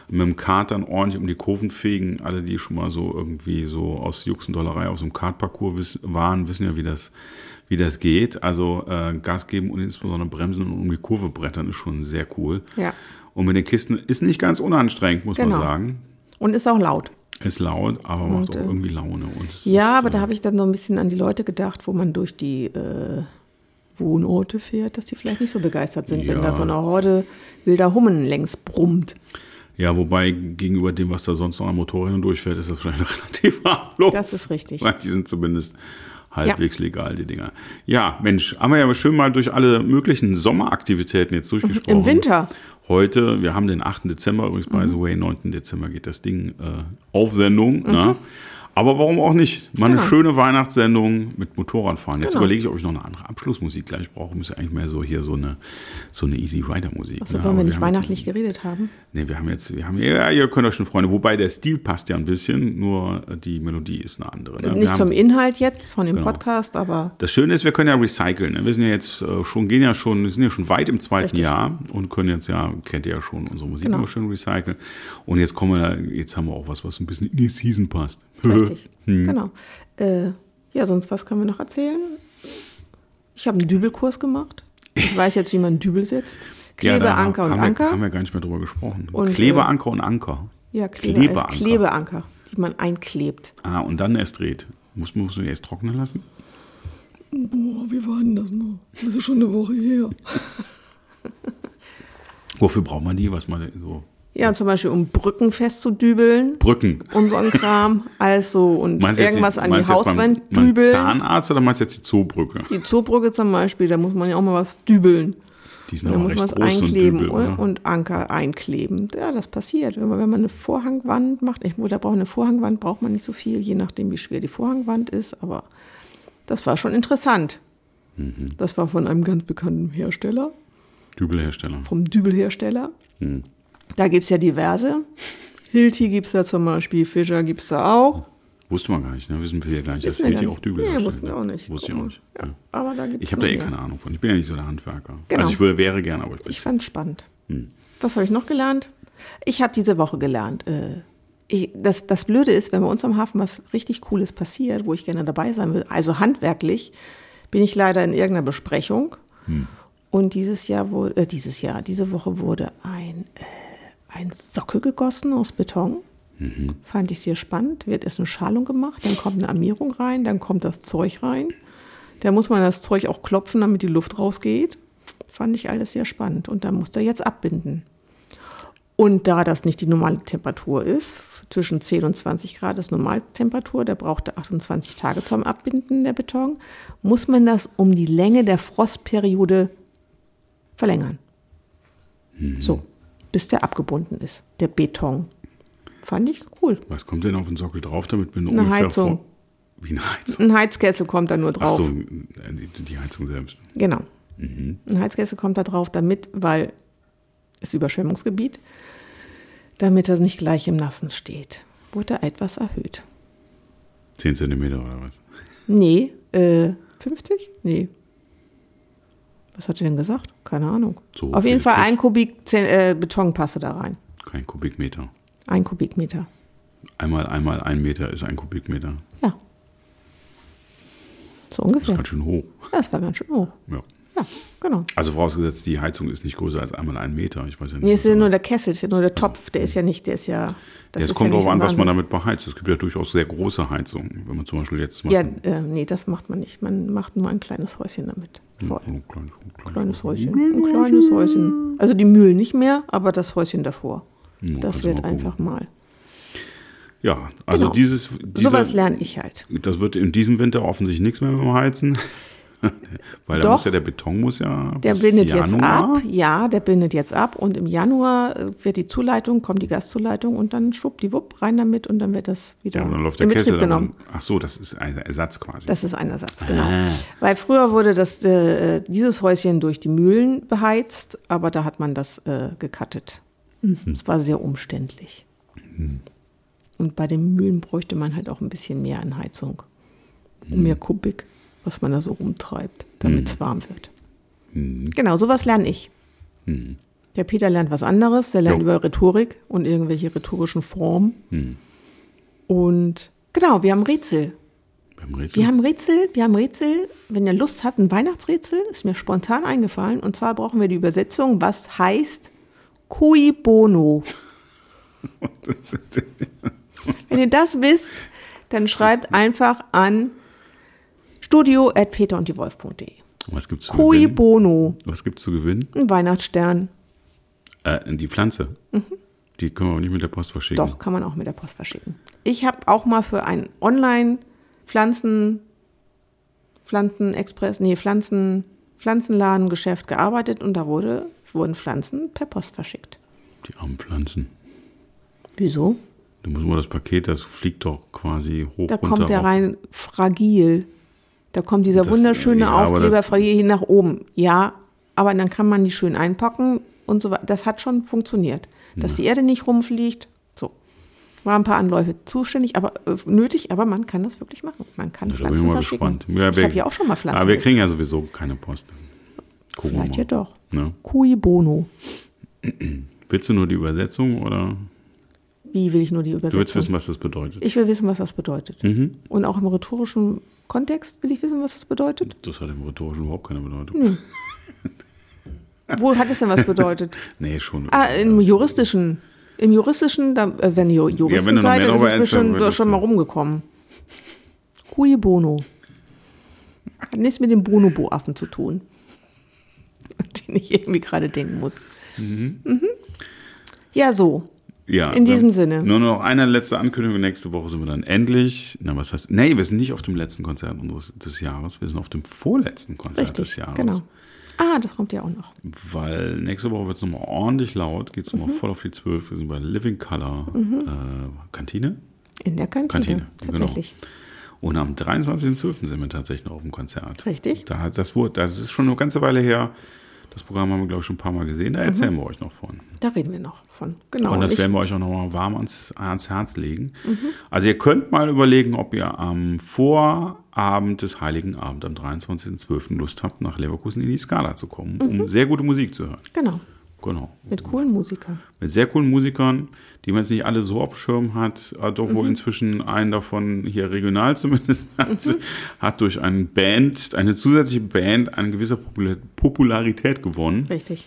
B: Mit dem Kart dann ordentlich um die Kurven fegen. Alle, die schon mal so irgendwie so aus Juxendollerei aus dem Kartparcours wiss, waren, wissen ja, wie das, wie das geht. Also äh, Gas geben und insbesondere bremsen und um die Kurve brettern ist schon sehr cool.
A: Ja.
B: Und mit den Kisten ist nicht ganz unanstrengend, muss
A: Genau.
B: man sagen.
A: Und ist auch laut.
B: Ist laut, aber macht
A: Und,
B: auch
A: äh,
B: irgendwie Laune.
A: Ja,
B: ist,
A: aber da
B: äh,
A: habe ich dann so ein bisschen an die Leute gedacht, wo man durch die äh, Wohnorte fährt, dass die vielleicht nicht so begeistert sind, wenn
B: Ja.
A: da so eine Horde wilder Hummen längs brummt.
B: Ja, wobei gegenüber dem, was da sonst noch an Motorrädern durchfährt, ist das wahrscheinlich relativ harmlos.
A: Das ist richtig.
B: Weil die sind zumindest halbwegs legal, die Dinger. Ja, Mensch, haben wir ja schön mal durch alle möglichen Sommeraktivitäten jetzt durchgesprochen.
A: Im Winter.
B: Heute, wir haben den 8. Dezember, übrigens, by
A: Mhm.
B: the way, 9. Dezember geht das Ding äh, auf Sendung. Ne? Aber warum auch nicht? Mal eine.
A: Genau.
B: schöne Weihnachtssendung mit Motorradfahren. Jetzt
A: Genau.
B: überlege ich, ob ich noch eine andere Abschlussmusik gleich brauche. Müsste eigentlich mehr so hier so eine, so eine Easy Rider Musik.
A: Also
B: ne? Aber
A: wir nicht
B: haben jetzt-
A: weihnachtlich geredet haben?
B: Nee, wir haben jetzt, wir haben, ja, ihr könnt euch schon freuen. Wobei der Stil passt ja ein bisschen, nur die Melodie ist eine andere. Ne?
A: Nicht
B: haben,
A: zum Inhalt jetzt von dem
B: Genau.
A: Podcast, aber
B: das Schöne ist, wir können ja recyceln. Ne? Wir sind ja jetzt äh, schon, gehen ja schon, wir sind ja schon weit im zweiten
A: Richtig.
B: Jahr und können jetzt ja, kennt ihr ja schon, unsere Musik
A: Genau.
B: immer schön recyceln. Und jetzt kommen wir, jetzt haben wir auch was, was ein bisschen in die Season passt.
A: Richtig.
B: Hm.
A: Genau. Äh, ja, sonst was können wir noch erzählen? Ich habe einen Dübelkurs gemacht. Ich weiß jetzt, wie man Dübel setzt.
B: Ja,
A: Klebe,
B: da
A: Anker und
B: haben
A: Anker.
B: Wir, haben wir gar nicht mehr drüber gesprochen.
A: Und, äh,
B: Klebeanker und Anker.
A: ja, Klebe,
B: Klebeanker.
A: Klebeanker. Klebeanker, die man einklebt.
B: Ah, und dann erst dreht. Muss, muss man erst trocknen lassen?
A: Boah, wie war denn das noch? Das ist schon eine Woche her.
B: Wofür braucht man die? Was man so.
A: Ja, zum Beispiel, um Brücken festzudübeln
B: Brücken.
A: und so ein Kram. Alles so und
B: Meinst jetzt
A: irgendwas
B: die-
A: an die
B: du jetzt
A: Hauswand
B: beim,
A: dübeln.
B: Zahnarzt oder meinst du jetzt die Zoobrücke?
A: Die Zoobrücke zum Beispiel, da muss man ja auch mal was dübeln.
B: Die sind
A: Da muss man es
B: ein
A: einkleben
B: Dübel,
A: und,
B: oder?
A: und Anker einkleben. Ja, das passiert. Wenn man, wenn man eine Vorhangwand macht, ich, da braucht eine Vorhangwand, braucht man nicht so viel, je nachdem, wie schwer die Vorhangwand ist. Aber das war schon interessant.
B: Mhm.
A: Das war von einem ganz bekannten Hersteller,
B: Dübelhersteller.
A: vom Dübelhersteller.
B: Hm.
A: Da gibt es ja diverse. Hilti gibt es da zum Beispiel, Fischer gibt es da auch.
B: Wusste man gar nicht, ne? Wissen wir ja gar nicht, dass Hilti auch. Dübel
A: Nee, wussten wir
B: ne?
A: auch nicht.
B: Wusste ich auch nicht.
A: Ja,
B: Ja.
A: aber da gibt's
B: Ich habe da eh
A: mehr.
B: keine Ahnung von. Ich bin ja nicht so der Handwerker.
A: Genau.
B: Also ich würde, wäre gern, aber ich bin
A: Ich fand es spannend.
B: Hm.
A: Was habe ich noch gelernt? Ich habe diese Woche gelernt. Äh, ich, das, das Blöde ist, wenn bei uns am Hafen was richtig Cooles passiert, wo ich gerne dabei sein will, also handwerklich, bin ich leider in irgendeiner Besprechung.
B: Hm.
A: Und dieses Jahr wurde, äh, dieses Jahr, diese Woche wurde ein, äh, ein Sockel gegossen aus Beton.
B: Mhm.
A: Fand ich sehr spannend. Wird erst eine Schalung gemacht, dann kommt eine Armierung rein, dann kommt das Zeug rein. Da muss man das Zeug auch klopfen, damit die Luft rausgeht. Fand ich alles sehr spannend. Und dann muss er jetzt abbinden. Und da das nicht die normale Temperatur ist, zwischen 10 und 20 Grad ist Normaltemperatur, der braucht er 28 Tage zum Abbinden der Beton, muss man das um die Länge der Frostperiode verlängern. So, bis der abgebunden ist, der Beton. Fand ich cool.
B: Was kommt denn auf den Sockel drauf, damit wir
A: Eine
B: ungefähr
A: Heizung.
B: Wie eine Heizung?
A: Ein Heizkessel kommt da nur
B: Ach
A: drauf.
B: so, äh, die, Heizung selbst.
A: Genau. Ein Heizkessel kommt da drauf, damit, weil es Überschwemmungsgebiet, damit er nicht gleich im Nassen steht. Wurde etwas erhöht.
B: 10 Zentimeter oder was?
A: Nee, äh, 50? Nee. Was hat er denn gesagt? Keine Ahnung.
B: So
A: Auf jeden Fall ein Kubik äh, Beton passe da rein.
B: Kein Kubikmeter.
A: Ein Kubikmeter.
B: Einmal, einmal ein Meter ist ein Kubikmeter.
A: Ja. So
B: Das ist
A: ungefähr.
B: ganz schön hoch.
A: Das war ganz schön hoch.
B: Ja.
A: Ja, genau.
B: Also vorausgesetzt, die Heizung ist nicht größer als einmal ein Meter. Ich weiß ja nicht.
A: Nee, es ist ja nur der Kessel, es ist ja nur der Topf, der ist ja nicht, der ist ja, Das
B: Ja, es kommt
A: ja
B: darauf an, was man damit beheizt. Es gibt ja durchaus sehr große Heizungen. Wenn man zum Beispiel jetzt
A: Ja, äh, nee, das macht man nicht. Man macht nur ein kleines Häuschen damit. Voll.
B: ein kleines, ein
A: Kleines Häuschen. Ein kleines Häuschen. Also die Mühlen nicht mehr, aber das Häuschen davor.
B: Ja,
A: Das
B: kannst du
A: wird
B: mal
A: einfach mal.
B: Ja, also
A: Genau.
B: dieses, dieser,
A: Sowas lerne ich halt.
B: das wird in diesem Winter offensichtlich nichts mehr mit dem Heizen. Weil da
A: Doch.
B: muss ja der Beton muss ja
A: Der bindet jetzt
B: Januar.
A: ab. Ja, der bindet jetzt ab. Und im Januar äh, wird die Zuleitung, kommt die Gaszuleitung und dann schwuppdiwupp rein damit und dann wird das wieder
B: Ja, dann läuft der
A: in Betrieb
B: Kessel. dann-
A: genommen.
B: Ach so, das ist ein Ersatz quasi.
A: Das ist ein Ersatz, genau.
B: Ah.
A: Weil früher wurde das, äh, dieses Häuschen durch die Mühlen beheizt, aber da hat man das äh, gekattet. Es war sehr umständlich. Und bei den Mühlen bräuchte man halt auch ein bisschen mehr an Heizung. Und mehr Kubik, was man da so rumtreibt, damit es warm wird. Genau, sowas lerne ich. Der Peter lernt was anderes, der lernt
B: Jo.
A: über Rhetorik und irgendwelche rhetorischen Formen.
B: Hm.
A: Und genau, wir haben Rätsel.
B: Beim Rätsel.
A: Wir haben Rätsel, wir haben Rätsel. Wenn ihr Lust habt, ein Weihnachtsrätsel, ist mir spontan eingefallen. Und zwar brauchen wir die Übersetzung, was heißt cui bono. Wenn ihr das wisst, dann schreibt einfach an studio.peterunddiewolf.de.
B: Was gibt's zu
A: Cui
B: gewinnen?
A: bono,
B: Was gibt's zu gewinnen?
A: ein Weihnachtsstern.
B: Äh, die Pflanze. Die können wir auch nicht mit der Post verschicken.
A: Mhm. Doch, kann man auch mit der Post verschicken. Ich habe auch mal für ein Online-Pflanzen, Pflanzenexpress, nee, Pflanzen, Pflanzenladengeschäft gearbeitet und da wurde, wurden Pflanzen per Post verschickt.
B: Die armen Pflanzen.
A: Wieso?
B: Da muss man das Paket, das fliegt doch quasi hoch
A: Da
B: runter.
A: kommt der rein fragil. Da kommt dieser
B: Das,
A: wunderschöne
B: ja,
A: Aufkleber
B: das-
A: fragil nach oben. Ja, aber dann kann man die schön einpacken und so weiter. Das hat schon funktioniert. Dass die Erde nicht rumfliegt, so. War ein paar Anläufe zuständig, aber äh, nötig, aber man kann das wirklich machen. Man kann
B: Ja, da
A: Pflanzen
B: mal
A: verschicken.
B: gespannt. Ja,
A: ich habe ja auch schon mal Pflanzen.
B: Aber wir kriegen ja sowieso keine Post. Gucken
A: Vielleicht ja doch.
B: Ne?
A: Cui bono.
B: Willst du nur die Übersetzung oder
A: Wie will ich nur die
B: du
A: Übersetzung?
B: willst wissen, was das bedeutet?
A: ich will wissen, was das bedeutet.
B: Mhm.
A: Und auch im rhetorischen Kontext will ich wissen, was das bedeutet.
B: Das hat im Rhetorischen überhaupt keine Bedeutung.
A: Wo hat es denn was bedeutet?
B: Nee, schon.
A: Ah, im juristischen. Im juristischen, da, äh, wenn ihr Juristen
B: noch
A: seid, dann ist es bestimmt schon mal
B: ja.
A: rumgekommen. Cui bono. Hat nichts mit dem Bonobo-Affen zu tun. Den ich irgendwie gerade denken muss. Mhm. Ja, so.
B: Ja,
A: In diesem Sinne.
B: Nur noch eine letzte Ankündigung. Nächste Woche sind wir dann endlich. Na, was heißt? Nee, wir sind nicht auf dem letzten Konzert unseres, des Jahres. Wir sind auf dem vorletzten Konzert des
A: Richtig.
B: Jahres.
A: Genau. Ah, das kommt ja auch noch.
B: Weil nächste Woche wird es nochmal ordentlich laut. Geht es nochmal voll auf die 12. Wir sind bei Living Color äh, Kantine.
A: In der Kantine.
B: Kantine, genau.
A: Tatsächlich.
B: Und am 23.12. sind wir tatsächlich noch auf dem Konzert.
A: Richtig.
B: Da, das, wurde, das ist schon eine ganze Weile her. Das Programm haben wir, glaube ich, schon ein paar Mal gesehen. Da erzählen wir euch noch von.
A: Da reden wir noch von. Genau.
B: Und das
A: ich,
B: werden wir euch auch nochmal warm ans, ans Herz legen.
A: Mhm.
B: Also ihr könnt mal überlegen, ob ihr am Vorabend des Heiligen Abend, am 23.12. Lust habt, nach Leverkusen in die Skala zu kommen,
A: Mhm.
B: um sehr gute Musik zu hören.
A: genau.
B: Genau.
A: Mit coolen Musikern.
B: Mit sehr coolen Musikern, die man jetzt nicht alle so auf dem Schirm hat, hat doch
A: Mhm.
B: wohl inzwischen einen davon hier regional zumindest hat,
A: Mhm.
B: hat durch eine Band, eine zusätzliche Band, eine gewisse Popula- Popularität gewonnen.
A: Richtig.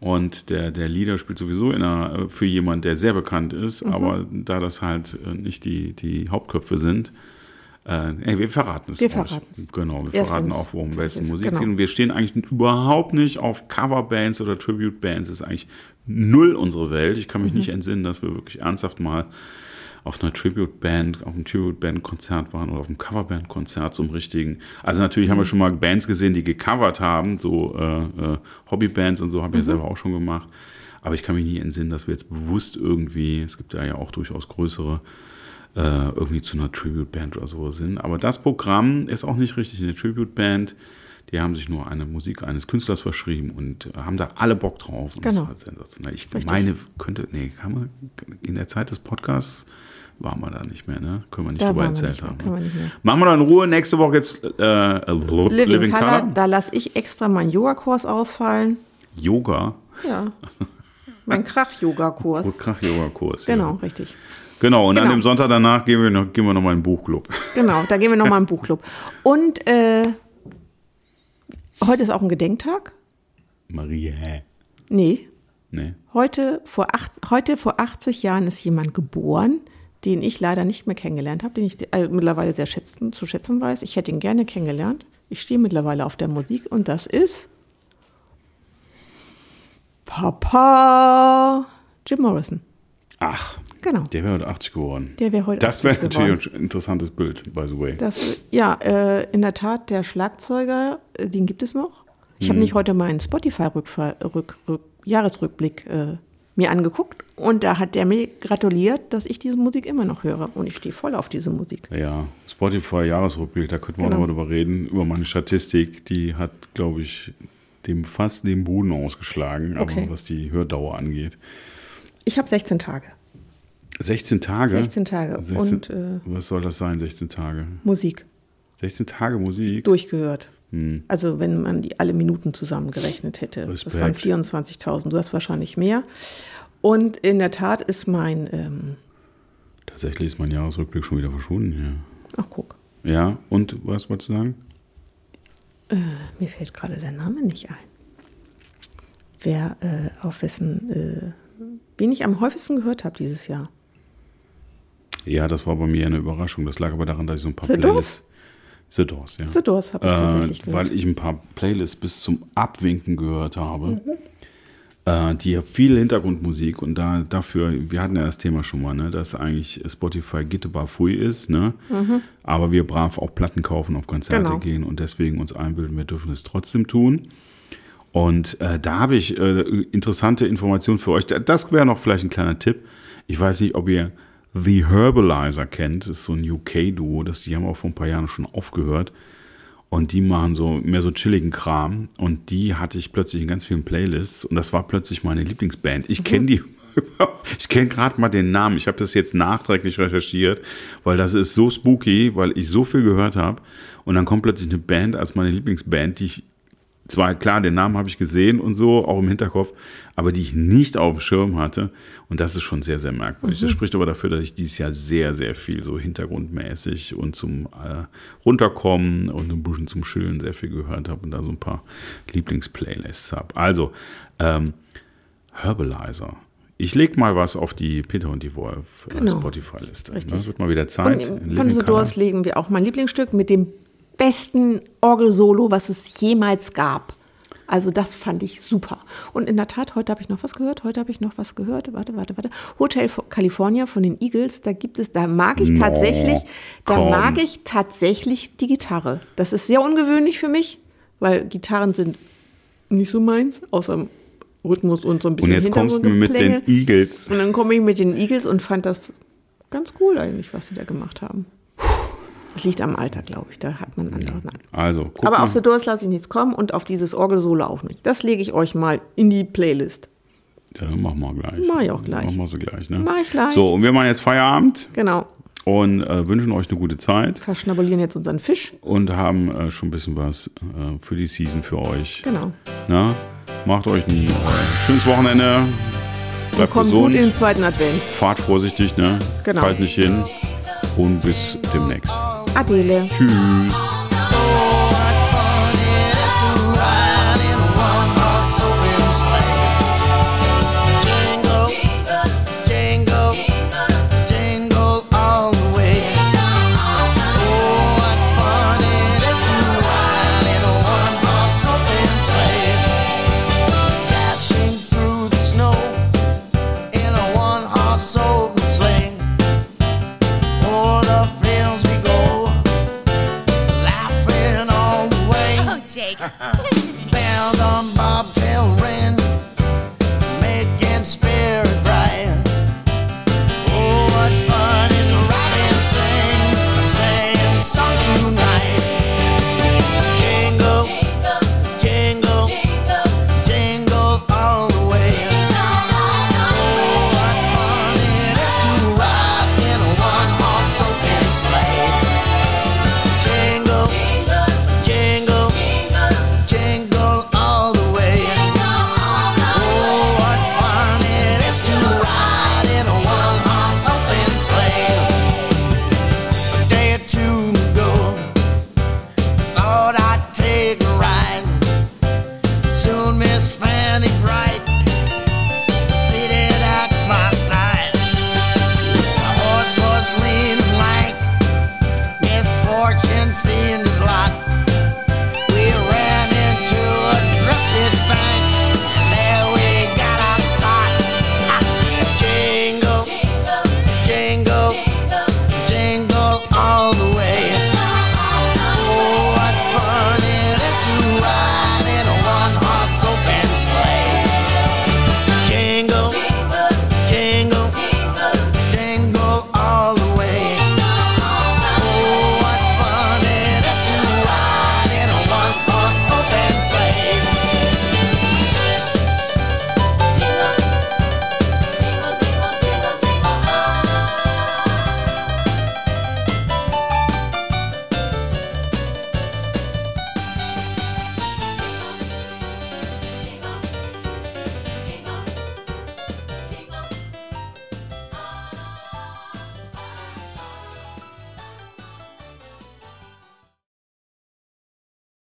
B: Und der, der Leader spielt sowieso in einer, für jemanden, der sehr bekannt ist,
A: Mhm.
B: aber da das halt äh, nicht die, die Hauptköpfe sind, äh, ey, wir verraten es
A: Wir
B: euch.
A: verraten's.
B: Genau, wir
A: Erst
B: verraten auch, worum welche. Musik
A: Genau.
B: geht. Und wir stehen eigentlich überhaupt nicht auf Coverbands oder Tribute-Bands. Das ist eigentlich null unsere Welt. Ich kann mich
A: Mhm.
B: nicht entsinnen, dass wir wirklich ernsthaft mal auf einer Tribute-Band, auf einem Tribute-Band-Konzert waren oder auf einem Coverband-Konzert zum richtigen. Also natürlich
A: Mhm.
B: haben wir schon mal Bands gesehen, die gecovert haben, so äh, äh, Hobbybands und so, habe ich
A: Mhm.
B: ja selber auch schon gemacht. Aber ich kann mich nie entsinnen, dass wir jetzt bewusst irgendwie, es gibt da ja auch durchaus größere, äh, irgendwie zu einer Tribute-Band oder so sind. Aber das Programm ist auch nicht richtig eine Tribute-Band. Die haben sich nur eine Musik eines Künstlers verschrieben und haben da alle Bock drauf. Und
A: Genau.
B: Das ist halt sensationell. Ich
A: Richtig.
B: meine, könnte, nee, kann man, in der Zeit des Podcasts waren wir da nicht mehr, ne? Können wir nicht
A: Da
B: drüber erzählt haben.
A: können wir nicht mehr.
B: Machen wir da in Ruhe. Nächste Woche jetzt äh,
A: Living,
B: Living,
A: Color,
B: Color.
A: da lasse ich extra meinen Yogakurs ausfallen.
B: Yoga.
A: Ja. mein Krach-Yoga-Kurs.
B: Krach-Yoga-Kurs.
A: Genau,
B: Ja.
A: richtig.
B: Genau, und an
A: Genau.
B: dem Sonntag danach gehen wir noch, gehen wir noch mal in den Buchclub.
A: Genau, da gehen wir nochmal im Buchclub. Und äh, heute ist auch ein Gedenktag.
B: Maria.
A: Nee,
B: Nee.
A: Heute vor, acht, heute vor 80 Jahren ist jemand geboren, den ich leider nicht mehr kennengelernt habe, den ich äh, mittlerweile sehr schätzen, zu schätzen weiß. Ich hätte ihn gerne kennengelernt. Ich stehe mittlerweile auf der Musik und das ist Papa Jim Morrison.
B: Ach,
A: Genau.
B: der wäre heute 80 geworden.
A: Der wäre heute
B: Das wäre
A: 80
B: natürlich
A: geworden.
B: ein interessantes Bild, by the way.
A: Das, ja, äh, in der Tat, der Schlagzeuger, äh, den gibt es noch. Ich habe nicht heute meinen Spotify-Jahresrückblick äh, mir angeguckt und da hat der mir gratuliert, dass ich diese Musik immer noch höre. Und ich stehe voll auf diese Musik.
B: Ja, Spotify Jahresrückblick, da könnten wir
A: Genau.
B: noch mal drüber reden, über meine Statistik, die hat, glaube ich, dem fast den Boden ausgeschlagen, aber
A: Okay.
B: was die Hördauer angeht.
A: Ich habe 16 Tage.
B: 16 Tage?
A: 16 Tage.
B: 16,
A: Und äh,
B: was soll das sein, 16 Tage?
A: Musik
B: 16 Tage Musik?
A: durchgehört.
B: Hm.
A: Also wenn man die alle Minuten zusammengerechnet hätte. Das
B: Respekt.
A: waren 24.000. Du hast wahrscheinlich mehr. Und in der Tat ist mein, ähm,
B: Tatsächlich ist mein Jahresrückblick schon wieder verschwunden,
A: ach guck,
B: ja. Ja, und was wolltest du sagen?
A: Mir fällt gerade der Name nicht ein. Wer äh, auf wessen, äh, wen ich am häufigsten gehört habe dieses Jahr.
B: Ja, das war bei mir eine Überraschung. Das lag aber daran, dass ich so ein paar
A: The Doors?
B: Playlists. The Doors, ja.
A: The Doors habe ich tatsächlich
B: äh,
A: gehört.
B: weil ich ein paar Playlists bis zum Abwinken gehört habe.
A: Mhm.
B: Äh, die haben viel Hintergrundmusik und da dafür, wir hatten ja das Thema schon mal, ne, dass eigentlich Spotify gittebar Fui ist, ne? Aber wir brav auch Platten kaufen, auf Konzerte
A: Mhm. Genau.
B: gehen und deswegen uns einbilden, wir dürfen es trotzdem tun. Und äh, da habe ich äh, interessante Informationen für euch. Da- Das wäre noch vielleicht ein kleiner Tipp. Ich weiß nicht, ob ihr The Herbalizer kennt. Das ist so ein UK-Duo. Das Die haben auch vor ein paar Jahren schon aufgehört. Und die machen so mehr so chilligen Kram. Und die hatte ich plötzlich in ganz vielen Playlists. Und das war plötzlich meine Lieblingsband. Ich kenne die. Ich kenne gerade mal den Namen. Ich habe das jetzt nachträglich recherchiert, weil das ist so spooky, weil ich so viel gehört habe. Und dann kommt plötzlich eine Band als meine Lieblingsband, die ich zwar klar, den Namen habe ich gesehen und so, auch im Hinterkopf, aber die ich nicht auf dem Schirm hatte. Und das ist schon sehr, sehr merkwürdig. Das spricht aber dafür, dass ich dieses Jahr sehr, sehr viel so hintergrundmäßig und zum äh, Runterkommen und ein bisschen zum Chillen sehr viel gehört habe und da so ein paar Lieblingsplaylists habe. Also, ähm, Herbalizer. Ich lege mal was auf die Peter und die Wolf äh,
A: Genau.
B: Spotify-Liste. Das wird mal wieder Zeit.
A: Und von The. Doors legen wir auch mein Lieblingsstück mit dem besten Orgelsolo, was es jemals gab. Also das fand ich super. Und in der Tat, heute habe ich noch was gehört. Heute habe ich noch was gehört. Warte, warte, warte. Hotel California von den Eagles. Da gibt es, da mag ich
B: No,
A: tatsächlich, da
B: komm.
A: mag ich tatsächlich die Gitarre. Das ist sehr ungewöhnlich für mich, weil Gitarren sind nicht so meins, außer Rhythmus und so ein
B: Und
A: bisschen
B: jetzt kommst du mit den. Eagles.
A: Und dann komme ich mit den Eagles und fand das ganz cool eigentlich, was sie da gemacht haben. Das liegt am Alter, glaube ich. Da hat man andere. Nein.
B: Also, guck
A: Aber
B: mal.
A: auf The Doors lasse ich nichts kommen und auf dieses Orgelsolo auch nicht. Das lege ich euch mal in die Playlist.
B: Ja, dann machen wir gleich.
A: Mach ich auch gleich.
B: Machen wir sie gleich, ne?
A: Mach ich gleich.
B: So, und wir machen jetzt Feierabend
A: Genau.
B: und äh, wünschen euch eine gute Zeit
A: Verschnabulieren jetzt unseren Fisch.
B: und haben äh, schon ein bisschen was äh, für die Season für euch.
A: Genau.
B: Na? Macht euch ein schönes Wochenende. Bleibt
A: Kommt gut
B: gesund.
A: in den zweiten Advent.
B: Fahrt vorsichtig, ne?
A: Genau.
B: Fallt nicht hin. Und bis demnächst.
C: อ่了